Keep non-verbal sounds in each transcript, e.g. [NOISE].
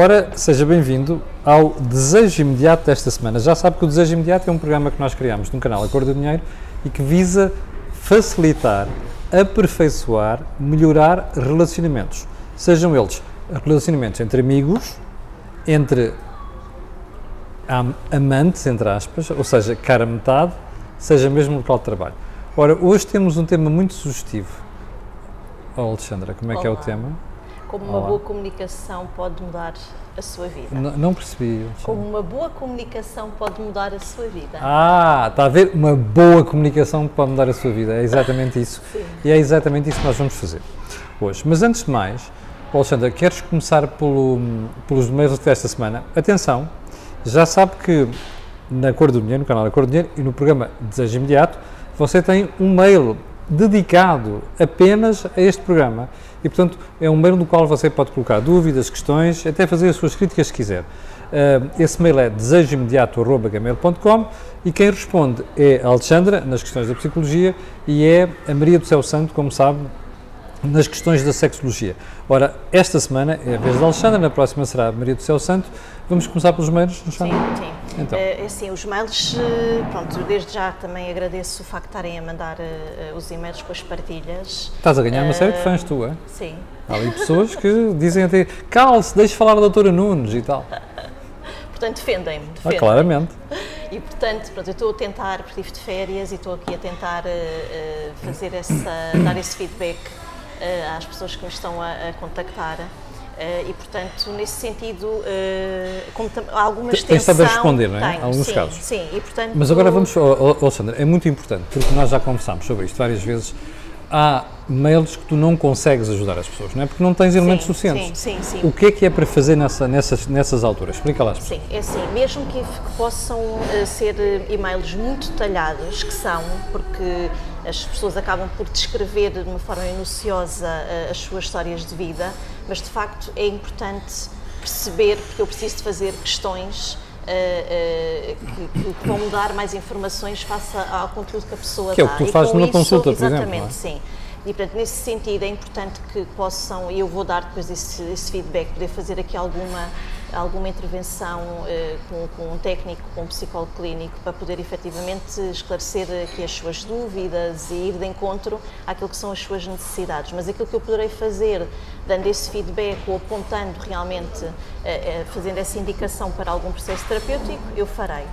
Ora, seja bem-vindo ao Desejo Imediato desta semana. Já sabe que o Desejo Imediato é um programa que nós criamos no canal Acordo do Dinheiro e que visa facilitar, aperfeiçoar, melhorar relacionamentos. Sejam eles relacionamentos entre amigos, entre am- amantes, entre aspas, ou seja, cara metade, seja mesmo no local de trabalho. Ora, hoje temos um tema muito sugestivo. Oh, Alexandra, como é que é o Olá. tema? Como uma Olá. boa comunicação pode mudar a sua vida. N- não percebi. Como uma boa comunicação pode mudar a sua vida. Ah, está a ver? Uma boa comunicação pode mudar a sua vida. É exatamente [LAUGHS] isso. Sim. E é exatamente isso que nós vamos fazer hoje. Mas antes de mais, Alexandra, queres começar pelo, pelos e-mails desta semana? Atenção, já sabe que na Cor do Dinheiro, no canal da Cor do Dinheiro e no programa Desejo Imediato, você tem um mail dedicado apenas a este programa. E, portanto, é um mail no qual você pode colocar dúvidas, questões, até fazer as suas críticas se quiser. Uh, esse mail é desejoimediato.gmail.com e quem responde é a Alexandra, nas questões da psicologia, e é a Maria do Céu Santo, como sabe, nas questões da sexologia. Ora, esta semana é a vez da Alexandra, na próxima será a Maria do Céu Santo. Vamos começar pelos mails, Sim, Alexandra? sim. Então. Eh, assim, os mails, eh, pronto, desde já também agradeço o facto de estarem a mandar eh, os e-mails com as partilhas. Estás a ganhar uma série de fãs, tu, é? Sim. Há ali pessoas que dizem até, cale-se, deixe falar a doutora Nunes e tal. Portanto, defendem-me. Ah, defendem claramente. E portanto, pronto, eu estou a tentar, porque estive de férias e estou aqui a tentar fazer essa, dar esse feedback às pessoas que me estão a, a contactar. Eh, e portanto, nesse sentido, eh, como tam- há alguma Tem- tens extensão... de responder, não é? Tenho, Alguns sim, casos. Sim, e portanto... Mas agora vamos, oh, oh, Alexandra, é muito importante, porque nós já conversámos sobre isto várias vezes. Há mails que tu não consegues ajudar as pessoas, não é? Porque não tens elementos Sim, suficientes. sim, sim, sim. O que é que é para fazer nessa, nessas, nessas alturas? Explica lá. Sim, é assim, mesmo que, que possam eh, ser eh, e-mails muito detalhados, que são, porque as pessoas acabam por descrever de uma forma minuciosa eh, as suas histórias de vida, mas de facto é importante perceber, porque eu preciso de fazer questões eh, eh, que, que vão dar mais informações face ao conteúdo que a pessoa Que é o dá. que tu fazes numa isso- consulta, por exemplo, Exatamente, é? sim. E, portanto, nesse sentido, é importante que possam, e eu vou dar depois esse, esse feedback, poder fazer aqui alguma, alguma intervenção eh, com, com um técnico, com um psicólogo clínico, para poder efetivamente esclarecer aqui as suas dúvidas e ir de encontro àquilo que são as suas necessidades. Mas aquilo que eu poderei fazer, dando esse feedback ou apontando realmente, eh, eh, fazendo essa indicação para algum processo terapêutico, eu farei.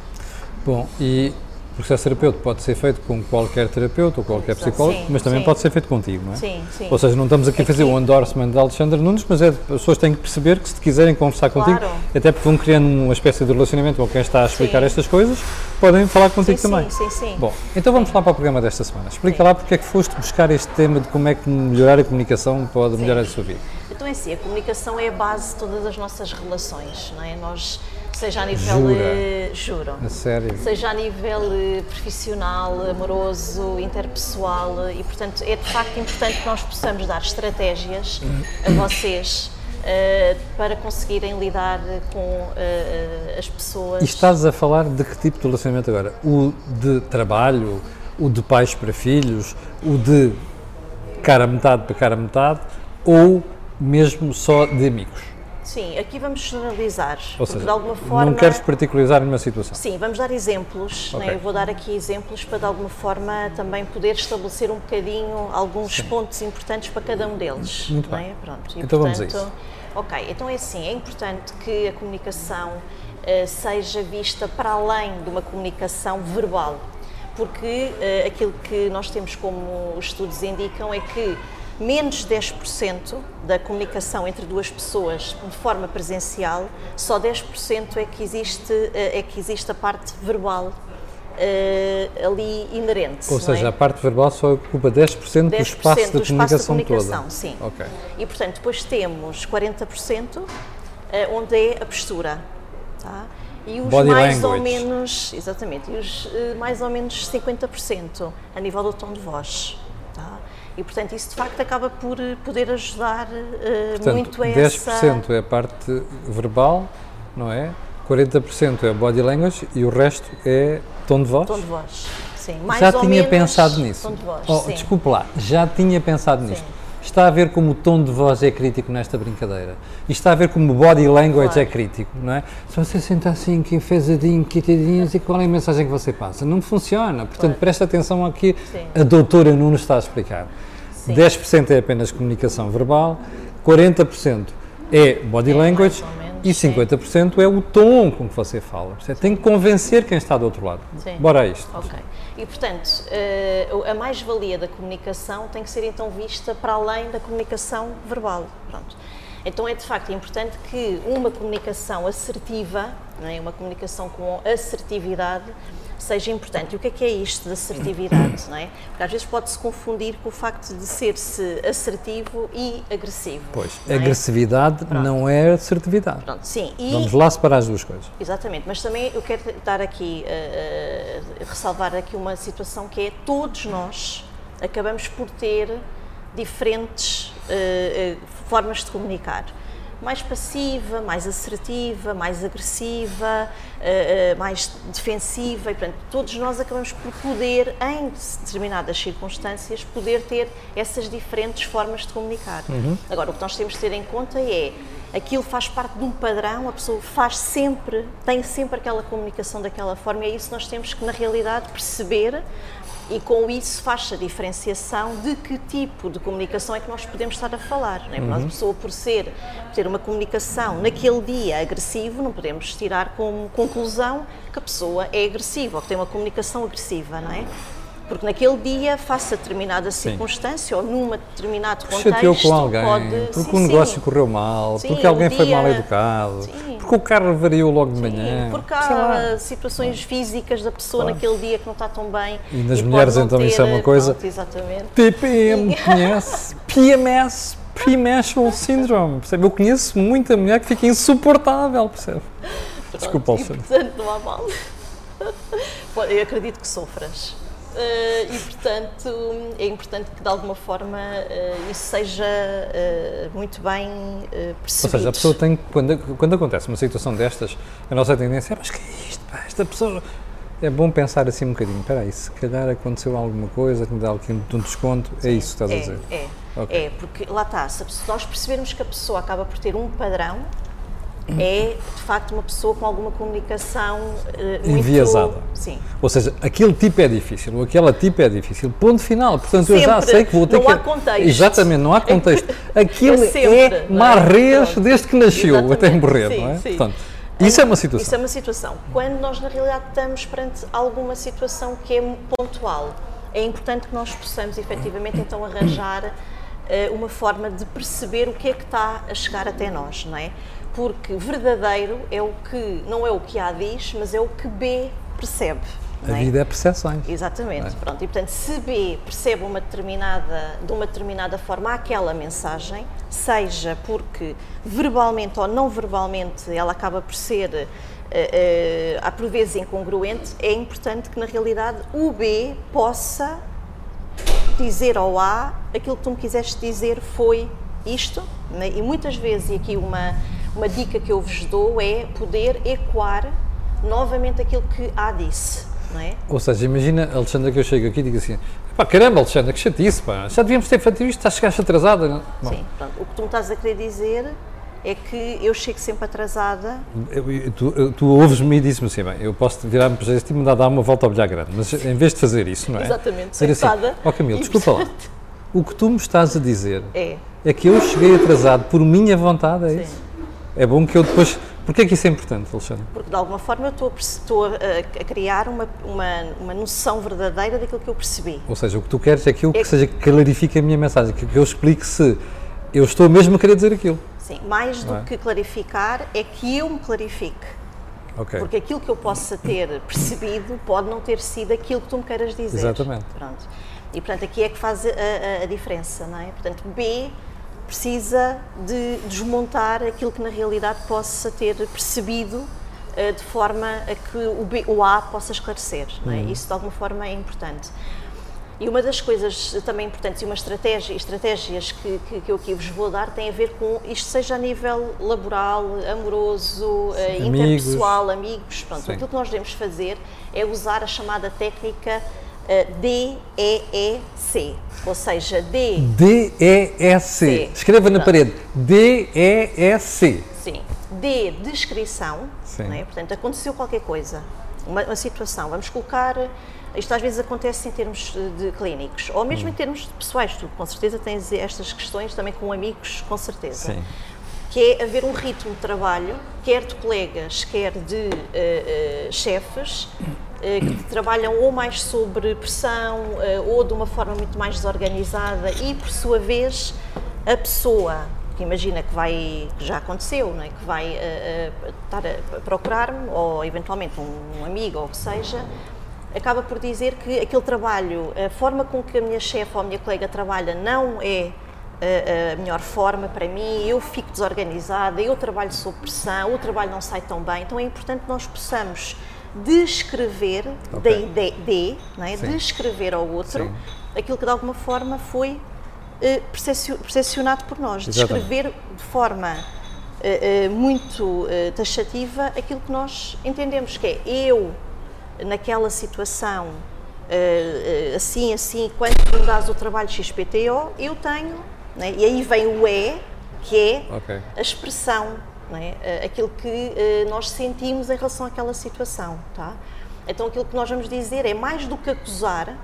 Bom, e o processo terapêutico pode ser feito com qualquer terapeuta ou qualquer psicólogo, Sim, mas também sim. pode ser feito contigo, não é? Sim, sim. Ou seja, não estamos aqui a fazer o endorsement de Alexandre Nunes, mas é, as pessoas têm que perceber que se quiserem conversar contigo, Claro. até porque vão criando uma espécie de relacionamento com quem está a explicar estas coisas, podem falar contigo também. sim, sim, sim. Bom, então vamos lá para o programa desta semana. Explica lá porque é que foste buscar este tema de como é que melhorar a comunicação pode melhorar a sua vida. Então é assim, a comunicação é a base de todas as nossas relações, não é? Nós, seja a nível... Jura? eh, juro. A sério. Seja a nível eh, profissional, amoroso, interpessoal eh, e, portanto, é de facto importante que nós possamos dar estratégias a vocês eh, para conseguirem lidar com eh, as pessoas. E estás a falar de que tipo de relacionamento agora? O de trabalho, o de pais para filhos, o de cara metade para cara metade ou mesmo só de amigos? Sim, aqui vamos generalizar, Ou seja, de alguma forma... não queres particularizar nenhuma situação. Sim, vamos dar exemplos. Ok. né? Eu vou dar aqui exemplos para, de alguma forma, também poder estabelecer um bocadinho alguns pontos importantes para cada um deles. Muito não bem. é? Pronto. E, Então vamos a portanto, isso. Ok, então é assim: é importante que a comunicação eh, seja vista para além de uma comunicação verbal, porque eh, aquilo que nós temos como os estudos indicam é que menos 10% da comunicação entre duas pessoas de forma presencial, só 10% é que existe, eh, é que existe a parte verbal eh, ali inerente. Ou seja, é? a parte verbal só ocupa 10%, do 10% espaço da do espaço comunicação, da comunicação, toda. sim. Ok. E portanto, depois temos 40% eh, onde é a postura. Tá? E os Body mais ou language. menos, exatamente, e os eh, mais ou menos 50% a nível do tom de voz. E portanto, isso de facto acaba por eh, poder ajudar eh, Portanto, muito a 10% essa. é a parte verbal, não é? 40% é body language e o resto é tom de voz? Tom de voz. Sim, mais já tinha menos pensado nisso. Tom de voz, Oh, desculpe lá, já tinha pensado Sim. nisto. Está a ver como o tom de voz é crítico nesta brincadeira. E está a ver como o body language Claro. é crítico, não é? Se você senta assim, que enfesadinho, quitadinho, e qual é a mensagem que você passa? Não funciona. Portanto, Claro. presta atenção ao que Sim. a doutora Nuno está a explicar. 10% é apenas comunicação verbal, 40% é body É, language e sim. 50% é o tom com que você fala. Você tem que convencer quem está do outro lado. Sim. Bora a isto. Ok. E, portanto, eh, a mais-valia da comunicação tem que ser então vista para além da comunicação verbal. Pronto. Então é de facto importante que uma comunicação assertiva, não é? uma comunicação com assertividade, seja importante. E o que é que é isto de assertividade? Não é? Porque às vezes pode-se confundir com o facto de ser-se assertivo e agressivo. Pois, não é? agressividade não é assertividade. Pronto, sim. E Vamos lá separar as duas coisas. Exatamente, mas também eu quero dar aqui, eh, eh, ressalvar aqui uma situação que é todos nós acabamos por ter diferentes eh, formas de comunicar. Mais passiva, mais assertiva, mais agressiva, eh, eh, mais defensiva, e portanto, todos nós acabamos por poder, em determinadas circunstâncias, poder ter essas diferentes formas de comunicar. Agora, o que nós temos de ter em conta é aquilo faz parte de um padrão, a pessoa faz sempre, tem sempre aquela comunicação daquela forma, e é isso que nós temos que, na realidade, perceber e com isso faz-se a diferenciação de que tipo de comunicação é que nós podemos estar a falar. É? Nós, a pessoa, por ser, por ter uma comunicação naquele dia agressivo, não podemos tirar como conclusão que a pessoa é agressiva ou que tem uma comunicação agressiva, não é? Porque naquele dia, face a determinada circunstância ou num determinado contexto, Chateou com alguém, pode... porque sim, o negócio sim. correu mal, Sim, porque alguém o foi dia- mal educado, Sim. porque o carro variou logo de Sim, manhã. porque há situações físicas da pessoa Claro. naquele dia que não está tão bem. E nas pode mulheres, então, isso é ter- uma coisa- Pronto, exatamente. TPM, conhece? PMS, Premenstrual Syndrome, percebe? Eu conheço muita mulher que fica insuportável, percebe? Desculpa, Pronto, e, Alexandre. portanto, não há mal. [LAUGHS] Eu acredito que sofras. Eh, e, portanto, é importante que, de alguma forma, eh, isso seja eh, muito bem eh, Ou percebido. seja, a pessoa tem que, quando, quando acontece uma situação destas, a nossa tendência é, mas que é isto, pá, esta pessoa... É bom pensar assim um bocadinho, espera aí, se calhar aconteceu alguma coisa que me dá aqui um, desconto, é isso que estás a é, dizer. É, Ok. é, porque lá está, se a nós percebermos que a pessoa acaba por ter um padrão, é de facto uma pessoa com alguma comunicação eh, muito... Enviesada. Sim. Ou seja, aquele tipo é difícil, ou aquela tipo é difícil. Ponto final. Portanto, eu já Sempre. sei que vou ter Não que. há contexto. Exatamente, não há contexto. [LAUGHS] Aquilo É sempre, é não é? marrês Pronto. desde que nasceu Exatamente. até morrer, Sim, não é? sim. Portanto, isso é uma situação. Isso é uma situação. Quando nós, na realidade, estamos perante alguma situação que é pontual, é importante que nós possamos, efetivamente, então arranjar eh, uma forma de perceber o que é que está a chegar até nós, não é? Porque verdadeiro é o que, não é o que A diz, mas é o que B percebe. A é? vida é percepções. Exatamente, É. pronto. E portanto, se B percebe uma determinada, de uma determinada forma aquela mensagem, seja porque verbalmente ou não verbalmente ela acaba por ser, eh, há por vezes incongruente, é importante que na realidade o B possa dizer ao A aquilo que tu me quiseste dizer foi isto, né? e muitas vezes, e aqui uma, uma dica que eu vos dou é poder ecoar novamente aquilo que A disse, não é? Ou seja, imagina, Alexandra, que eu chego aqui e digo assim: pá, caramba, Alexandra, que chatice, pá, já devíamos ter feito isto, estás chegaste atrasada. não? Bom, Sim, pronto. O que tu me estás a querer dizer é que eu chego sempre atrasada. eu- eu- tu, tu ouves-me e dizes-me assim: bem, eu posso virar-me para este e mandar dar uma volta ao bilhar grande, mas em vez de fazer isso, não é? Exatamente, Dizer assim: sentada. ó Camilo, E, desculpa lá, o que tu me estás a dizer É, É que eu cheguei atrasado por minha vontade, é Sim. isso? É bom que eu depois. Porquê é que isso é importante, Alexandre? porque de alguma forma eu estou estou a, criar uma, uma, uma noção verdadeira daquilo que eu percebi. Ou seja, o que tu queres é aquilo que É- seja que clarifique a minha mensagem, que, que eu explique se eu estou mesmo a querer dizer aquilo. Sim, mais do é? que clarificar é que eu me clarifique. Ok. Porque aquilo que eu possa ter percebido pode não ter sido aquilo que tu me queiras dizer. Exatamente. Pronto. E portanto aqui é que faz a, a- a diferença, não é? Portanto, B precisa de desmontar aquilo que na realidade possa ter percebido eh, de forma a que o, B, o A possa esclarecer, não é? Isso de alguma forma é importante. E uma das coisas também importantes e uma estratégia, estratégias que, que, que eu aqui vos vou dar tem a ver com isto seja a nível laboral, amoroso, eh, amigos. interpessoal, amigos, pronto, Sim. aquilo que nós devemos fazer é usar a chamada técnica D-E-E-C, ou seja, D. D-E-E-C. C. Escreva na Pronto. parede. D-E-E-C. Sim. D, descrição, Sim. não é? portanto, aconteceu qualquer coisa, uma, uma situação, vamos colocar, isto às vezes acontece em termos de clínicos, ou mesmo em termos de pessoais, tu com certeza tens estas questões também com amigos, com certeza. Sim. Que é haver um ritmo de trabalho, quer de colegas, quer de eh, eh, chefes, eh, que trabalham ou mais sobre pressão, ou de uma forma muito mais desorganizada, e por sua vez, a pessoa que imagina que vai, que já aconteceu, não é? que vai eh, eh, estar a procurar-me, ou eventualmente um, um amigo ou o que seja, acaba por dizer que aquele trabalho, a forma com que a minha chefe ou a minha colega trabalha não é a, melhor forma para mim, eu fico desorganizada, eu trabalho sob pressão, o trabalho não sai tão bem, então é importante que nós possamos descrever, Ok. de, de, de, é? Descrever ao outro Sim. aquilo que de alguma forma foi eh, percepcio- percepcionado por nós, Exatamente. descrever de forma eh, eh, muito taxativa aquilo que nós entendemos que é eu naquela situação assim, assim, quando tu me dás o trabalho XPTO, eu tenho, né? e aí vem o E, que é Ok. a expressão, não é? Eh, aquilo que eh, nós sentimos em relação àquela situação. Tá? Então aquilo que nós vamos dizer é mais do que acusar,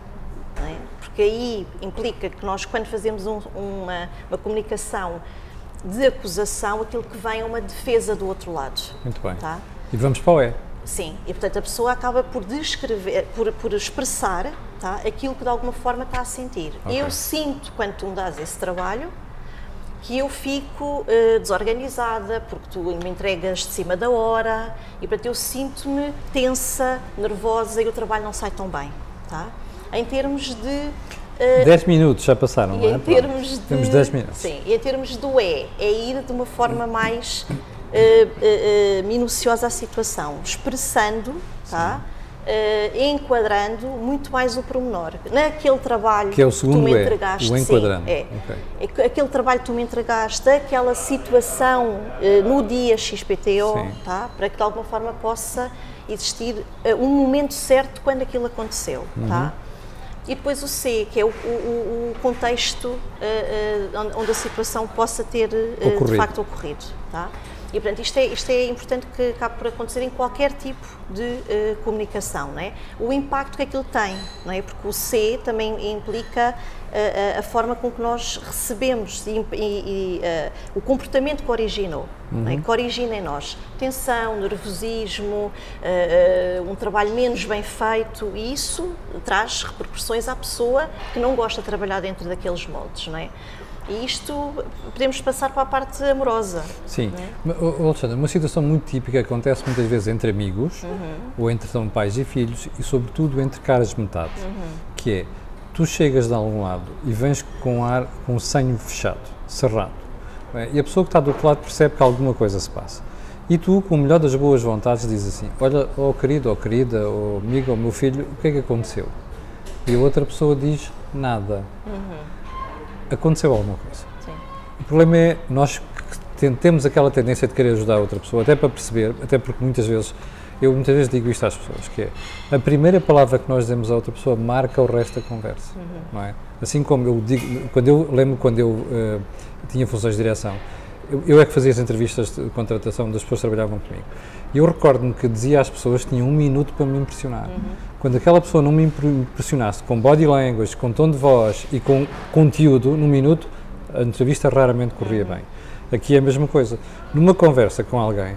não é? porque aí implica que nós, quando fazemos um- uma, uma comunicação de acusação, aquilo que vem é uma defesa do outro lado. Muito bem. Tá? E vamos para o E. Sim, e portanto a pessoa acaba por descrever, por, por expressar tá, aquilo que de alguma forma está a sentir. Ok. Eu sinto, quando tu me dás esse trabalho, que eu fico eh, desorganizada, porque tu me entregas de cima da hora, e portanto eu sinto-me tensa, nervosa e o trabalho não sai tão bem. Tá? Em termos de. eh, 10 minutos já passaram, e não é? em termos de. Temos 10 minutos. Sim, e em termos do é, é ir de uma forma mais eh, minuciosa à situação, expressando, tá? Enquadrando muito mais o pormenor. Naquele trabalho Que é o tu segundo me E, entregaste, o sim, enquadrando. é. Ok. É que Aquele trabalho que tu me entregaste, aquela situação no dia XPTO, Sim. tá? para que de alguma forma possa existir um momento certo quando aquilo aconteceu. Uhum. Tá? E depois o C, que é o, o- o- o contexto eh, eh, onde- a situação possa ter eh, de facto ocorrido. Tá? E portanto isto é, isto é importante que acabe por acontecer em qualquer tipo de eh, comunicação. Não é? O impacto que aquilo tem, não é? porque o C também implica eh, a, forma com que nós recebemos e, e- eh, o comportamento que originou, não é? que origina em nós tensão, nervosismo, um trabalho menos bem feito e isso traz repercussões à pessoa que não gosta de trabalhar dentro daqueles moldes, não é? E isto podemos passar para a parte amorosa. Sim. é? Uma situação muito típica acontece muitas vezes entre amigos, Uhum. ou entre então, pais e filhos, e sobretudo entre caras de metade, Uhum. que é, tu chegas de algum lado e vens com ar, com o senho fechado, cerrado, é? e a pessoa que está do outro lado percebe que alguma coisa se passa. E tu, com o melhor das boas vontades, dizes assim, olha, ó querido, ó querida, ó amigo, ó meu filho, o que é que aconteceu? E a outra pessoa diz, nada. Aconteceu alguma coisa. Sim. O problema é nós temos aquela tendência de querer ajudar a outra pessoa, até para perceber, até porque muitas vezes, eu muitas vezes digo isto às pessoas, que é a primeira palavra que nós dizemos a outra pessoa marca o resto da conversa, não é? Assim como eu digo, quando eu lembro quando eu eh, tinha funções de direção, eu, eu é que fazia as entrevistas de contratação das pessoas que trabalhavam comigo. Eu recordo-me que dizia às pessoas que tinham um minuto para me impressionar. Quando aquela pessoa não me impre- impressionasse com body language, com tom de voz e com conteúdo, num minuto, a entrevista raramente corria bem. Aqui é a mesma coisa. Numa conversa com alguém,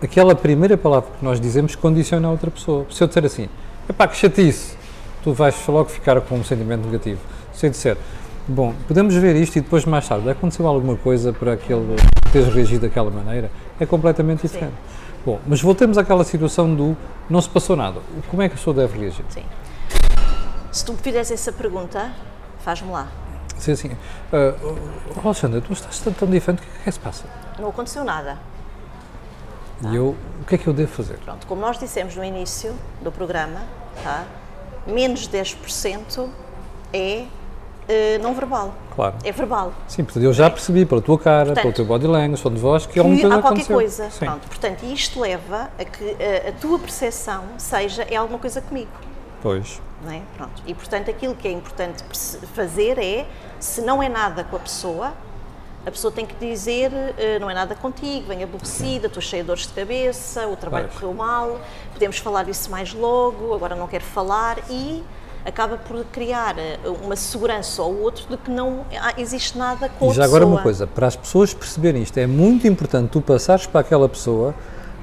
aquela primeira palavra que nós dizemos condiciona a outra pessoa. Se eu disser assim, epá, que chatice, tu vais logo ficar com um sentimento negativo. Se eu disser, bom, podemos ver isto e depois mais tarde, aconteceu alguma coisa para aquele teres reagido daquela maneira, é completamente diferente. Bom, mas voltemos àquela situação do não se passou nada. Como é que a pessoa deve reagir? Sim. Se tu me fizeres essa pergunta, faz-me lá. Dizer assim, ah, oh, Alexandra, tu estás tão, tão diferente, o que é que se passa? Não aconteceu nada. E eu, o que é que eu devo fazer? Pronto, como nós dissemos no início do programa, tá? menos 10% é eh, não verbal. Claro. É verbal. Sim, portanto, eu já percebi pela tua cara, Portanto, pelo teu body language, de voz, que Que alguma coisa há qualquer aconteceu. coisa. Sim. Pronto, portanto, isto leva a que a, a tua percepção seja é alguma coisa comigo. Pois. É? Pronto. E, portanto, aquilo que é importante fazer é, se não é nada com a pessoa, a pessoa tem que dizer uh, não é nada contigo, vem aborrecida, estou cheia de dores de cabeça, o trabalho correu mal, podemos falar isso mais logo, agora não quero falar e acaba por criar eh, uma segurança ao outro de que não existe nada com e já agora uma coisa, para as pessoas perceberem isto, é muito importante tu passares para aquela pessoa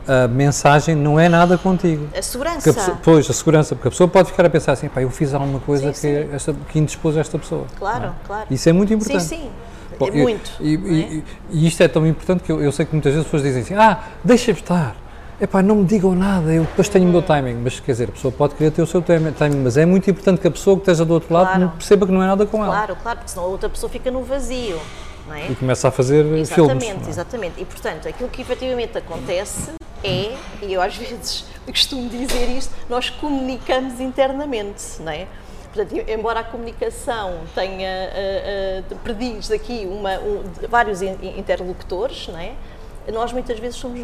a mensagem não é nada contigo. A segurança. A pessoa, pois, a segurança, porque a pessoa pode ficar a pensar assim, pá, eu fiz alguma coisa sim, que, sim. Esta, que indispôs esta pessoa. Claro, é? claro. Isso é muito importante. Sim, sim. Bom, é muito. E, e, é? e, isto é tão importante que eu, eu, sei que muitas vezes as pessoas dizem assim, ah, deixa-me estar. Epá, não me digam nada, eu depois tenho o meu timing. Mas quer dizer, a pessoa pode querer ter o seu timing, mas é muito importante que a pessoa que esteja do outro lado claro. perceba que não é nada com claro, ela. Claro, claro, porque senão a outra pessoa fica no vazio. É? E começa a fazer exatamente, filmes. Exatamente, exatamente. E portanto, aquilo que efetivamente acontece é, e eu às vezes [LAUGHS] costumo dizer isto, nós comunicamos internamente, não é? Portanto, embora a comunicação tenha uh, uh, prediz aqui uma, um, vários interlocutores, não é? Nós muitas vezes somos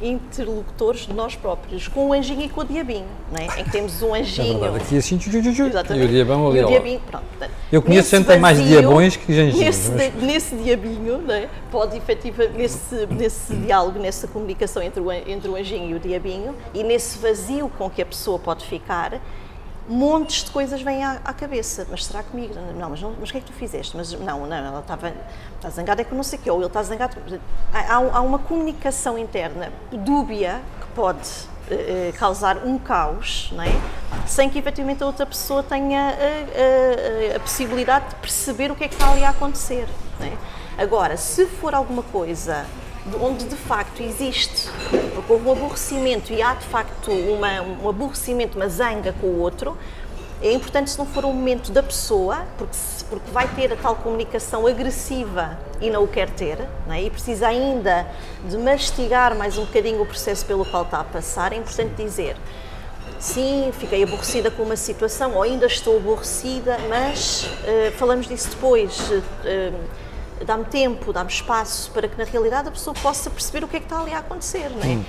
interlocutores de nós próprios, com o anjinho e com o diabinho, não é? em que temos um anjinho. É verdade, aqui assim, tchu, tchu, tchu, e o diabão ali. E o diabinho, pronto, Eu conheço tem mais diabões que anjinhos. Nesse, mas... nesse diabinho, não é? pode efetivamente, nesse, nesse diálogo, nessa comunicação entre o, entre o anjinho e o diabinho, e nesse vazio com que a pessoa pode ficar, montes de coisas vêm à, à, cabeça. Mas será comigo? Não, mas, mas o que é que tu fizeste? Mas não, não, ela estava está zangada é com não sei o quê, ou ele está zangado. Há, há uma comunicação interna dúbia que pode uh, causar um caos, não é? sem que efetivamente a outra pessoa tenha a, a, a, possibilidade de perceber o que é que está ali a acontecer. É? Agora, se for alguma coisa onde de facto existe, porque houve um aborrecimento e há de facto uma, um aborrecimento, uma zanga com o outro, é importante se não for um momento da pessoa, porque, se, porque vai ter a tal comunicação agressiva e não o quer ter, é? e precisa ainda de mastigar mais um bocadinho o processo pelo qual está a passar, é importante dizer sim, fiquei aborrecida com uma situação, ou ainda estou aborrecida, mas uh, falamos disso depois. Uh, dá-me tempo, dá-me espaço para que na realidade a pessoa possa perceber o que é que está ali a acontecer, não é? Hum.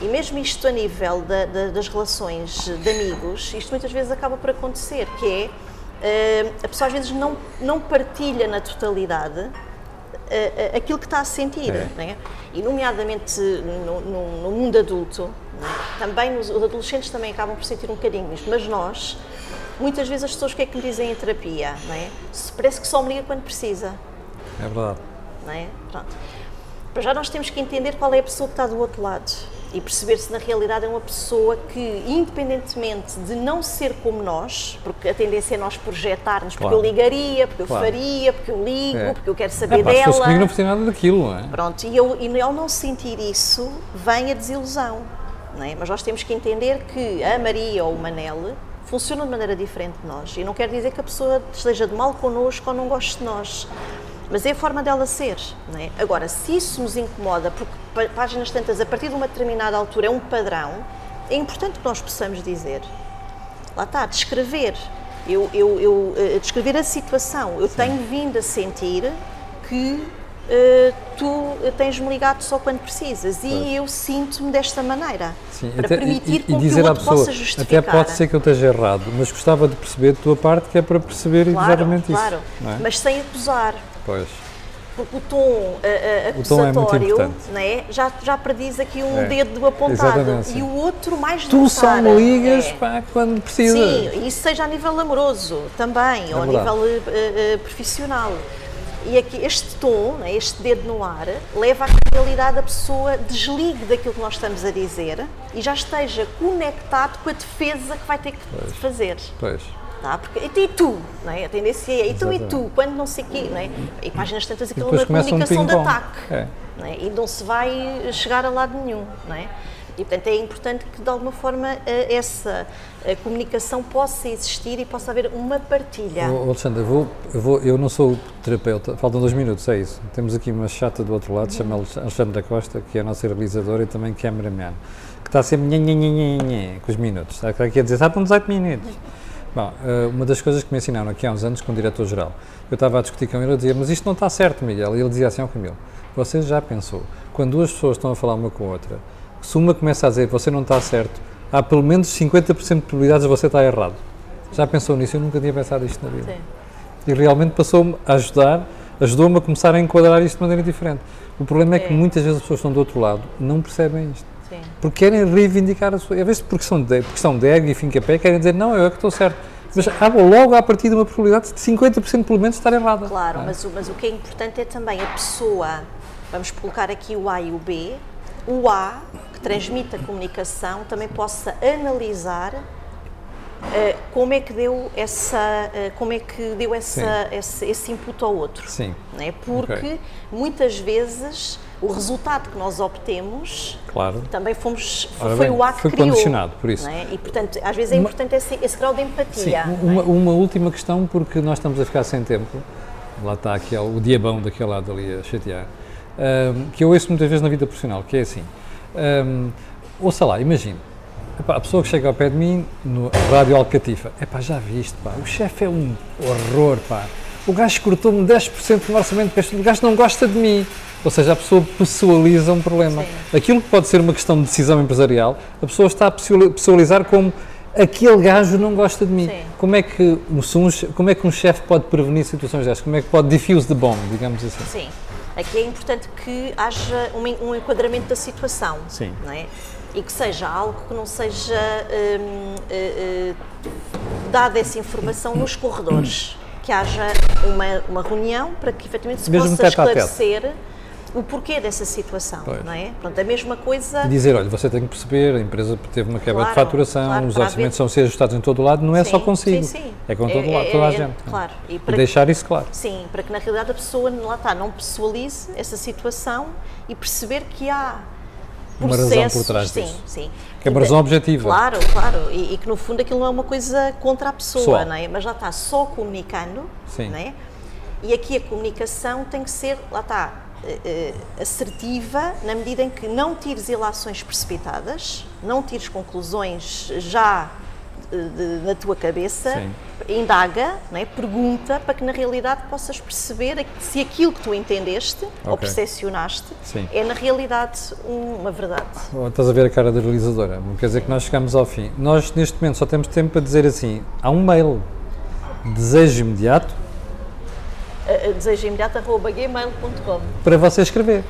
E mesmo isto a nível da, da, das relações de amigos, isto muitas vezes acaba por acontecer, que é uh, a pessoa às vezes não, não partilha na totalidade uh, aquilo que está a sentir, é. é? E nomeadamente no, no, no mundo adulto, é? também os, os adolescentes também acabam por sentir um bocadinho isto, mas nós, muitas vezes as pessoas o que é que me dizem em terapia, não é? Parece que só me liga quando precisa. É verdade. Não é? Pronto. Para já nós temos que entender qual é a pessoa que está do outro lado e perceber se na realidade é uma pessoa que, independentemente de não ser como nós, porque a tendência é nós projetarmos, porque claro. eu ligaria, porque claro. eu faria, porque eu ligo, é. porque eu quero saber é, pá, dela. Se comigo não precisa nada daquilo, não é? Pronto, e, eu, e ao não sentir isso, vem a desilusão. Não é? Mas nós temos que entender que a Maria ou o Manel funcionam de maneira diferente de nós. E não quer dizer que a pessoa esteja de mal connosco ou não goste de nós. Mas é a forma dela ser. Não é? Agora, se isso nos incomoda, porque páginas tantas, a partir de uma determinada altura, é um padrão, é importante que nós possamos dizer. Lá está, descrever. Eu, eu, eu uh, descrever a situação. Eu Sim. tenho vindo a sentir que uh, tu tens-me ligado só quando precisas e eu sinto-me desta maneira. Sim, para até, permitir e, e dizer que o outro pessoa, possa justificar. Até pode ser que eu esteja errado, mas gostava de perceber da tua parte que é para perceber claro, exatamente claro. isso. Claro, é? mas sem acusar. Pois. Porque o tom uh, acusatório o tom é né, já, já prediz aqui um é. dedo apontado Exatamente, e o outro mais Tu só me ligas é. pá, quando precisa. Sim, isso seja a nível amoroso também, é ou a nível uh, uh, profissional. E aqui este tom, né, este dedo no ar, leva na realidade a pessoa desligue daquilo que nós estamos a dizer e já esteja conectado com a defesa que vai ter que pois, fazer. Pois. Tá? Porque, e tu, não é? a tendência é, e tu e tu, quando não sei o quê, não é? e páginas tantas, aquilo é uma comunicação um de ataque, é. não é? e não se vai chegar a lado nenhum, não é? E, portanto, é importante que, de alguma forma, essa comunicação possa existir e possa haver uma partilha. Oh, Alexandre, eu, vou, eu, vou, eu não sou terapeuta, faltam dois minutos, é isso. Temos aqui uma chata do outro lado, chama Alexandra Costa, que é a nossa realizadora e também cameraman, que está sempre nha, nha, nha, nha, com os minutos. Está aqui a dizer, ah, estão 18 minutos. Bom, eh, uma das coisas que me ensinaram aqui há uns anos com o diretor-geral, eu estava a discutir com ele e dizia, mas isto não está certo, Miguel. E ele dizia assim ao Camilo, você já pensou, quando duas pessoas estão a falar uma com a outra, se uma começa a dizer você não está certo, há pelo menos 50% de probabilidades de você estar errado. Já pensou nisso? Eu nunca tinha pensado isto na vida. Sim. E realmente passou-me a ajudar, ajudou-me a começar a enquadrar isto de maneira diferente. O problema é, que É. muitas vezes as pessoas que estão do outro lado não percebem isto. Sim. Porque querem reivindicar a sua. Às vezes, porque são de, porque são de ego e fim-capé, querem dizer, não, eu é que estou certo. Mas há logo à partida uma probabilidade de 50% pelo menos estar errada. Claro, Ah, mas, o- mas o que é importante é também a pessoa, vamos colocar aqui o A e o B, o A, que transmite a comunicação, também possa analisar eh, como é que deu essa, eh, como é que deu essa, esse, esse input ao outro. Sim. não é? Porque Ok. muitas vezes o resultado que nós obtemos Claro. também fomos, foi bem, o A que foi criou. condicionado por isso. não é? E portanto, às vezes é importante esse, esse grau de Sim, empatia. não é? uma, uma última questão, porque nós estamos a ficar sem tempo. Lá está aqui ó, o diabão daquele lado ali a chatear. Ahm, que eu ouço muitas vezes na vida profissional, que é assim. Um, ouça lá, imagine. epá, a pessoa que chega ao pé de mim no rádio Alcatifa. Epá, já viste, pá, o chefe é um horror, pá. O gajo cortou-me 10% do orçamento para este, o gajo não gosta de mim. Ou seja, a pessoa pessoaliza um problema. Sim. Aquilo que pode ser uma questão de decisão empresarial, a pessoa está a pessoal- pessoalizar como aquele gajo não gosta de mim. Sim. Como é que um, como é que um chefe pode prevenir situações destas? Como é que pode diffuse the bomb, digamos assim? Sim. Aqui é importante que haja um, um enquadramento da situação. Sim. Não é? E que seja algo que não seja hum, eh, eh, dada essa informação nos corredores. Que haja uma, uma reunião para que efetivamente se Mesmo possa a esclarecer o porquê dessa situação. Pois. Não é? Pronto, a mesma coisa. E dizer, olha, você tem que perceber, a empresa teve uma quebra de Claro, faturação, claro, os orçamentos haver- são a ser ajustados em todo o lado, não é só Sim, consigo. sim, sim. É com todo É- lado, toda a é- gente. claro. E E para- deixar isso claro. Sim, para que na realidade a pessoa lá está, não pessoalize essa situação e perceber que há Uma razão processos, por trás sim, disso. sim. Que é uma razão objetiva. Claro, claro, e, e que no fundo aquilo não é uma coisa contra a pessoa, não é? Mas lá está, só comunicando, Sim. não é? E aqui a comunicação tem que ser, lá está, eh, eh, assertiva na medida em que não tires ilações precipitadas, não tires conclusões já de- na tua cabeça, Sim. indaga, não é? pergunta, para que na realidade possas perceber se aquilo que tu entendeste ou Ok. percepcionaste Sim. é na realidade um- uma verdade. Oh, Estás a ver a cara da realizadora, não quer dizer que nós chegamos ao fim. Nós, neste momento, só temos tempo para dizer assim: há um mail, desejo imediato, Uh, Desejo imediato arroba gmail.com. para você escrever.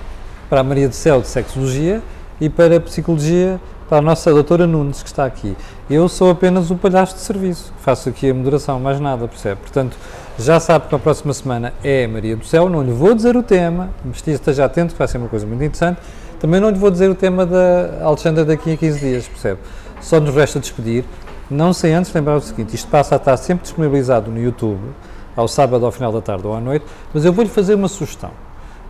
Para a Maria do Céu de Sexologia e para a Psicologia, para a nossa doutora Nunes, que está aqui. Eu sou apenas o palhaço de serviço, faço aqui a moderação, mais nada, percebe? Portanto, já sabe que a próxima semana é Maria do Céu, não lhe vou dizer o tema, mas esteja atento, que vai ser uma coisa muito interessante. Também não lhe vou dizer o tema da Alexandra daqui a 15 dias, percebe? Só nos resta despedir. Não sei antes lembrar o seguinte: isto passa a estar sempre disponibilizado no YouTube, ao sábado, ao final da tarde ou à noite, mas eu vou-lhe fazer uma sugestão.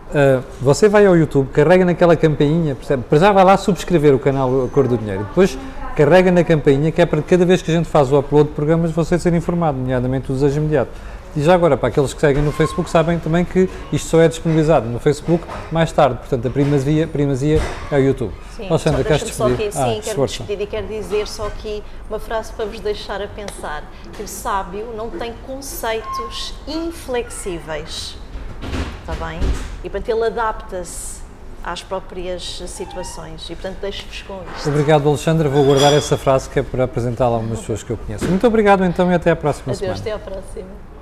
Uh, você vai ao YouTube, carrega naquela campainha, percebe? Para já vai lá subscrever o canal A Cor do Dinheiro. Depois carrega na campainha, que é para cada vez que a gente faz o upload de programas você ser informado, nomeadamente o desejo imediato. E já agora, para aqueles que seguem no Facebook, sabem também que isto só é disponibilizado no Facebook mais tarde. Portanto, a primazia, primazia é o YouTube. Sim, Alexandra, queres despedir? aqui, sim, quero me esforça. despedir e quero dizer só aqui uma frase para vos deixar a pensar, que o sábio não tem conceitos inflexíveis, está bem? E portanto ele adapta-se às próprias situações e portanto deixo-vos com isto. Obrigado, Alexandra. Vou guardar essa frase que é para apresentá-la a algumas pessoas que eu conheço. Muito obrigado então e até à próxima Adeus, semana. até à próxima.